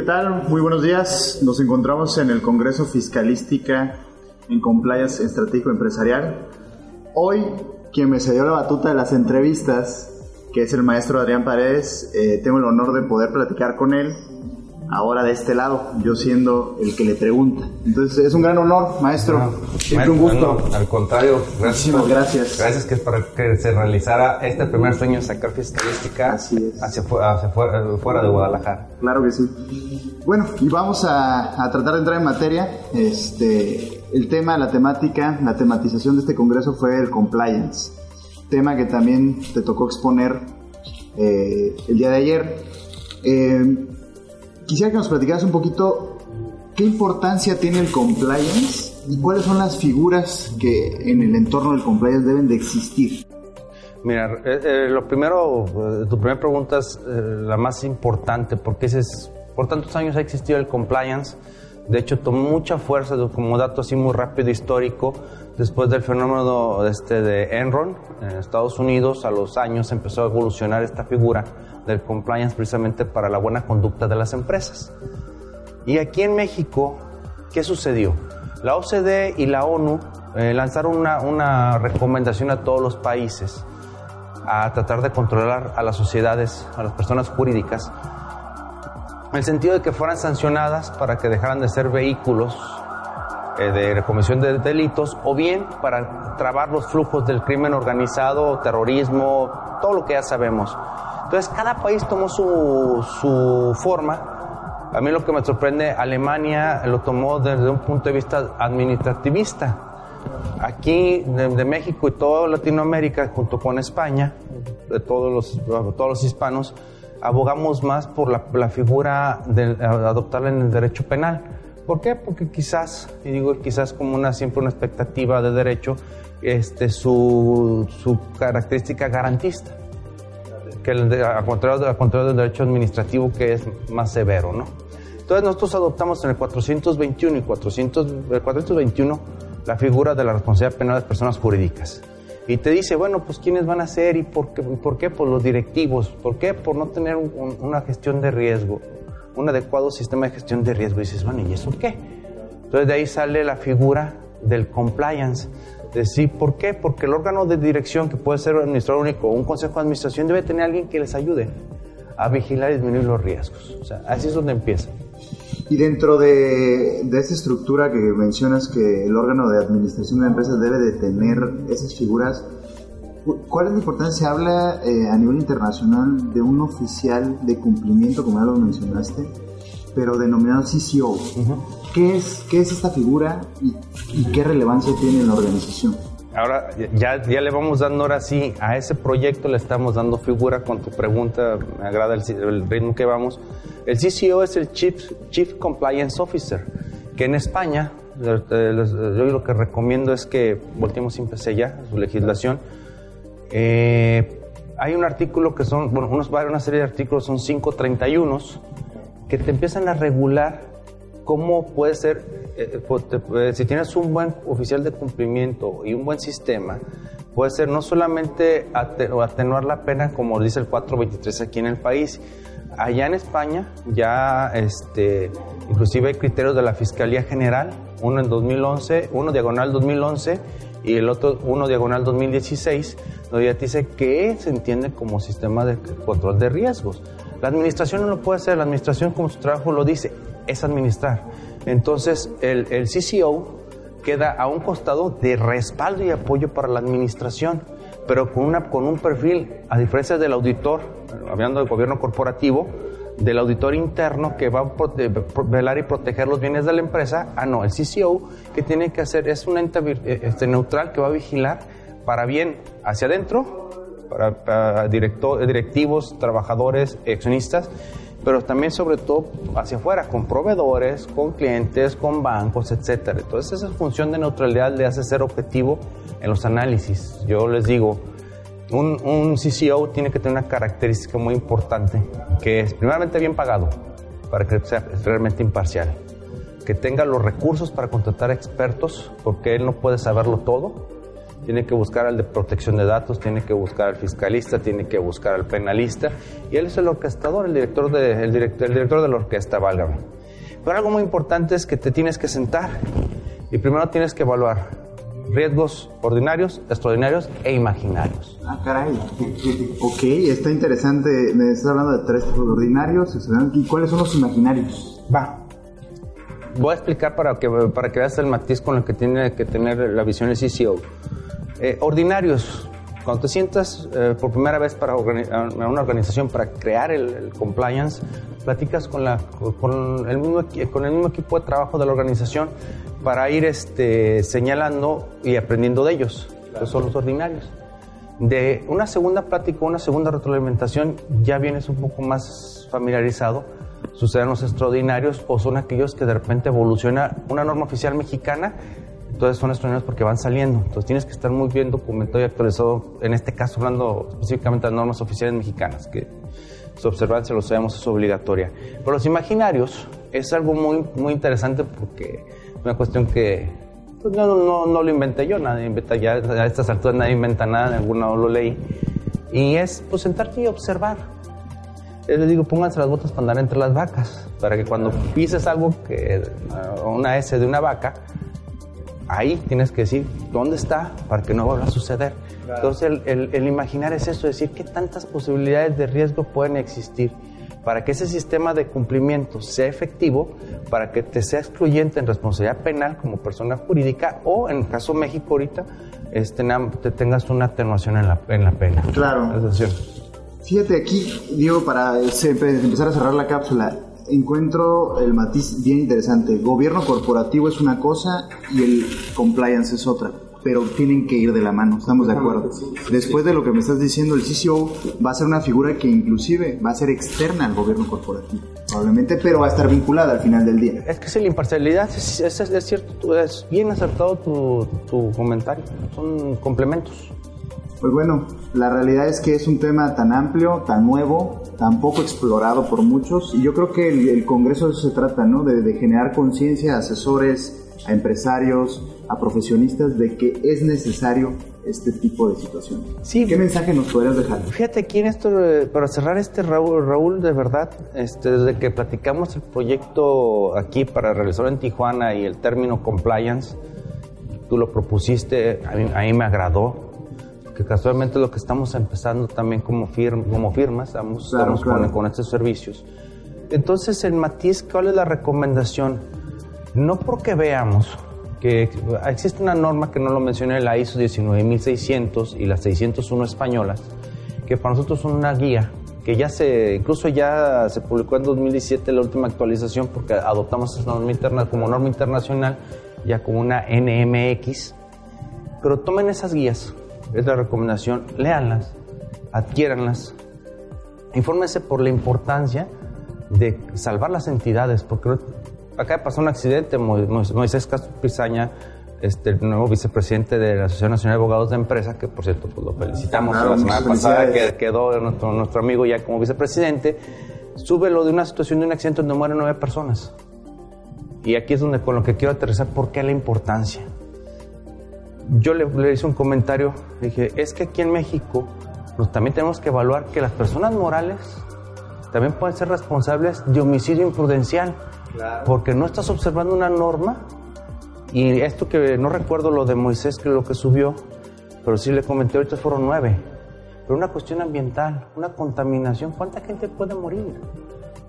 ¿qué tal? Muy buenos días. Nos encontramos en el Congreso Fiscalística en Compliance Estratégico Empresarial. Hoy, quien me cedió la batuta de las entrevistas, que es el maestro Adrián Paredes, eh, tengo el honor de poder platicar con él ahora de este lado, yo siendo el que le pregunta. Entonces es un gran honor, maestro. Siempre un gusto. al contrario, gracias. gracias. Gracias que es para que se realizara este primer sueño de sacar fiscalística Así hacia, fuera, de Guadalajara. Claro que sí. Bueno, y vamos a, a, tratar de entrar en materia. Este, el tema, la temática, la tematización de este congreso fue el compliance. Tema que también te tocó exponer eh, el día de ayer. Eh, quisiera que nos platicaras un poquito qué importancia tiene el compliance y cuáles son las figuras que en el entorno del compliance deben de existir. Mira, eh, eh, lo primero, eh, tu primera pregunta es la más importante, porque ese es, por tantos años ha existido el compliance. De hecho, tomó mucha fuerza como dato así muy rápido histórico. Después del fenómeno este de Enron en Estados Unidos, a los años empezó a evolucionar esta figura del compliance precisamente para la buena conducta de las empresas. Y aquí en México, ¿qué sucedió? La OCDE y la ONU eh, lanzaron una, una recomendación a todos los países a tratar de controlar a las sociedades, a las personas jurídicas, en el sentido de que fueran sancionadas para que dejaran de ser vehículos eh, de comisión de delitos o bien para trabar los flujos del crimen organizado, terrorismo, todo lo que ya sabemos. Entonces, cada país tomó su, su forma. A mí lo que me sorprende, Alemania lo tomó desde un punto de vista administrativista. Aquí, de, México y toda Latinoamérica, junto con España, de todos los, todos los hispanos, abogamos más por la, la figura de adoptarla en el derecho penal. ¿Por qué? Porque quizás, y digo quizás como una, siempre una expectativa de derecho, este, su, su característica garantista que al, contrario, contrario del derecho administrativo que es más severo, ¿no? Entonces nosotros adoptamos en el 421 y 400, el 421 la figura de la responsabilidad penal de personas jurídicas. Y te dice, bueno, pues quiénes van a ser y por qué, por qué por los directivos, por qué por no tener una gestión de riesgo, un adecuado sistema de gestión de riesgo. Y dices, bueno, ¿y eso qué? Entonces de ahí sale la figura del compliance Sí, ¿por qué? Porque el órgano de dirección, que puede ser un administrador único o un consejo de administración, debe tener alguien que les ayude a vigilar y disminuir los riesgos. O sea, así es donde empieza. Y dentro de, de esta estructura que mencionas que el órgano de administración de la empresa debe de tener esas figuras, ¿cuál es la importancia? Habla eh, a nivel internacional de un oficial de cumplimiento, como ya lo mencionaste, pero denominado CCO. ¿Qué, es, ¿Qué es esta figura y, qué relevancia tiene en la organización? Ahora ya, ya le vamos dando ahora sí a ese proyecto le estamos dando figura con tu pregunta, me agrada el, ritmo que vamos. El CCO es el Chief, Chief Compliance Officer, que en España, yo lo que recomiendo es que volteemos siempre hacia allá, su legislación. Eh, hay un artículo que son, bueno, unos, una serie de artículos, son 531 que te empiezan a regular cómo puede ser, eh, eh, si tienes un buen oficial de cumplimiento y un buen sistema, puede ser no solamente atenuar la pena, como dice el 423 aquí en el país, allá en España ya este, inclusive hay criterios de la Fiscalía General, uno en 2011, uno diagonal 2011 y el otro uno diagonal 2016, donde ya dice que se entiende como sistema de control de riesgos. La administración no lo puede hacer, la administración como su trabajo lo dice, es administrar. Entonces el, el CCO queda a un costado de respaldo y apoyo para la administración, pero con, una, con un perfil, a diferencia del auditor, hablando del gobierno corporativo, del auditor interno que va a velar y proteger los bienes de la empresa, ah no, el CCO que tiene que hacer es un ente eh, este, neutral que va a vigilar para bien hacia adentro para, directivos, trabajadores, accionistas, pero también sobre todo hacia afuera, con proveedores, con clientes, con bancos, etcétera. Entonces esa función de neutralidad le hace ser objetivo en los análisis. Yo les digo, un, un CCO tiene que tener una característica muy importante, que es primeramente bien pagado, para que sea realmente imparcial, que tenga los recursos para contratar expertos, porque él no puede saberlo todo, tiene que buscar al de protección de datos, tiene que buscar al fiscalista, tiene que buscar al penalista, y él es el orquestador, el director de, el director, el director de la orquesta, válgame. Pero algo muy importante es que te tienes que sentar y primero tienes que evaluar riesgos ordinarios, extraordinarios e imaginarios. Ah, caray. Ok, está interesante. Me estás hablando de tres ordinarios, ¿y cuáles son los imaginarios? Va. Voy a explicar para que, para que veas el matiz con el que tiene que tener la visión el CCO. Eh, ordinarios, cuando te sientas eh, por primera vez para una organización para crear el, compliance, platicas con, la, con, el mismo, con el mismo equipo de trabajo de la organización para ir este, señalando y aprendiendo de ellos, que son los ordinarios. De una segunda plática, una segunda retroalimentación, ya vienes un poco más familiarizado. Suceden los extraordinarios o son aquellos que de repente evoluciona una norma oficial mexicana, entonces son extraordinarios porque van saliendo. Entonces tienes que estar muy bien documentado y actualizado, en este caso hablando específicamente de normas oficiales mexicanas, que su observancia, lo sabemos, es obligatoria. Pero los imaginarios es algo muy, muy interesante porque una cuestión que pues, no, no, no, lo inventé yo, nadie inventa ya, a estas alturas nadie inventa nada, en alguna lo leí. Y es pues sentarte y observar. Yo les digo, pónganse las botas para andar entre las vacas, para que cuando pises algo, que una S de una vaca, ahí tienes que decir dónde está para que no vuelva a suceder. Entonces el, el, el, imaginar es eso, decir qué tantas posibilidades de riesgo pueden existir para que ese sistema de cumplimiento sea efectivo, para que te sea excluyente en responsabilidad penal como persona jurídica o en el caso México ahorita este, te tengas una atenuación en la, en la pena. Claro. Fíjate aquí, digo, para empezar a cerrar la cápsula, encuentro el matiz bien interesante. Gobierno corporativo es una cosa y el compliance es otra pero tienen que ir de la mano, estamos de acuerdo. Después de lo que me estás diciendo, el CCO va a ser una figura que inclusive va a ser externa al gobierno corporativo, probablemente, pero va a estar vinculada al final del día. Es que si la imparcialidad, es, es, cierto, es bien acertado tu, tu comentario, son complementos. Pues bueno, la realidad es que es un tema tan amplio, tan nuevo, tan poco explorado por muchos, y yo creo que el, Congreso de eso se trata, ¿no? De, de generar conciencia a asesores, a empresarios, a profesionistas de que es necesario este tipo de situaciones. ¿Qué mensaje nos podrías dejar? Fíjate aquí en esto, eh, para cerrar este Raúl, Raúl de verdad, este, desde que platicamos el proyecto aquí para realizarlo en Tijuana y el término compliance, tú lo propusiste, a mí, me agradó, que casualmente lo que estamos empezando también como, como firmas, estamos, Con, con estos servicios. Entonces, el matiz, ¿cuál es la recomendación? No porque veamos que existe una norma que no lo mencioné, la ISO 19600 y las 601 españolas, que para nosotros son una guía que ya se, incluso ya se publicó en 2017 la última actualización porque adoptamos esa norma interna como norma internacional, ya como una NMX. Pero tomen esas guías, es la recomendación, léanlas, adquiéranlas, infórmense por la importancia de salvar las entidades, porque acá pasó un accidente, Moisés Castro Pizaña, este, el nuevo vicepresidente de la Asociación Nacional de Abogados de Empresa, que por cierto pues, lo felicitamos la semana pasada, que quedó nuestro, nuestro amigo ya como vicepresidente, sube lo de una situación de un accidente donde mueren nueve personas. Y aquí es donde con lo que quiero aterrizar, ¿por qué la importancia? Yo le, le hice un comentario, dije, es que aquí en México pues, también tenemos que evaluar que las personas morales también pueden ser responsables de homicidio imprudencial. Porque no estás observando una norma. Y esto que no recuerdo lo de Moisés, que lo que subió, pero sí le comenté, ahorita fueron nueve. Pero una cuestión ambiental, una contaminación, ¿cuánta gente puede morir?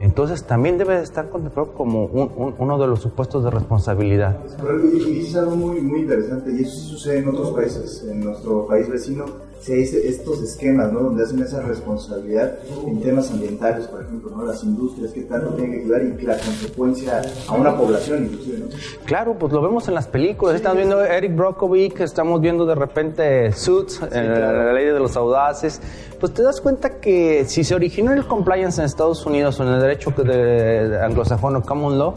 Entonces también debe de estar contemplado como uno de los supuestos de responsabilidad. Y es algo muy, muy interesante, y eso sí sucede en otros países, en nuestro país vecino si hay estos esquemas, ¿no? Donde hacen esa responsabilidad en temas ambientales, por ejemplo, ¿no? Las industrias que tanto tienen que ayudar y la consecuencia a una población inclusive, ¿no? Claro, pues lo vemos en las películas. estamos viendo Eric Brockovich, estamos viendo de repente Suits, la ley de los audaces. Pues te das cuenta que si se originó el compliance en Estados Unidos o en el derecho de, anglosajón o common law,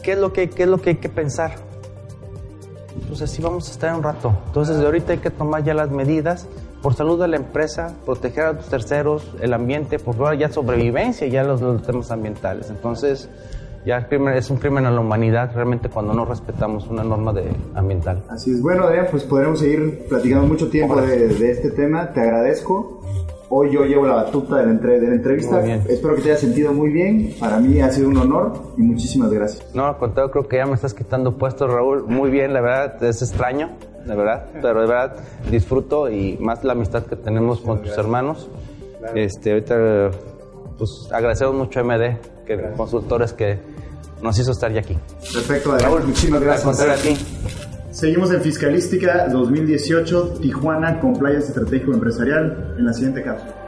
¿qué es lo que, qué es lo que hay que pensar? Pues así vamos a estar un rato. Entonces, de ahorita hay que tomar ya las medidas por salud de la empresa, proteger a los terceros, el ambiente, por favor, ya sobrevivencia, ya los, temas ambientales. Entonces, ya es un crimen a la humanidad realmente cuando no respetamos una norma de ambiental. Así es. Bueno, Adrián, pues podremos seguir platicando mucho tiempo de, de, este tema. Te agradezco. Hoy yo llevo la batuta de la, entre, de la entrevista. Espero que te haya sentido muy bien. Para mí ha sido un honor y muchísimas gracias. No, al contrario, creo que ya me estás quitando puestos, Raúl. Muy bien, la verdad, es extraño, de verdad. Pero de verdad disfruto y más la amistad que tenemos con tus hermanos. Este, ahorita, pues agradecemos mucho a MD, que consultores que nos hizo estar ya aquí. Perfecto, Raúl, muchísimas gracias. A ti. Seguimos en Fiscalística 2018, Tijuana, Compliance Estratégico Empresarial, en la siguiente cápsula.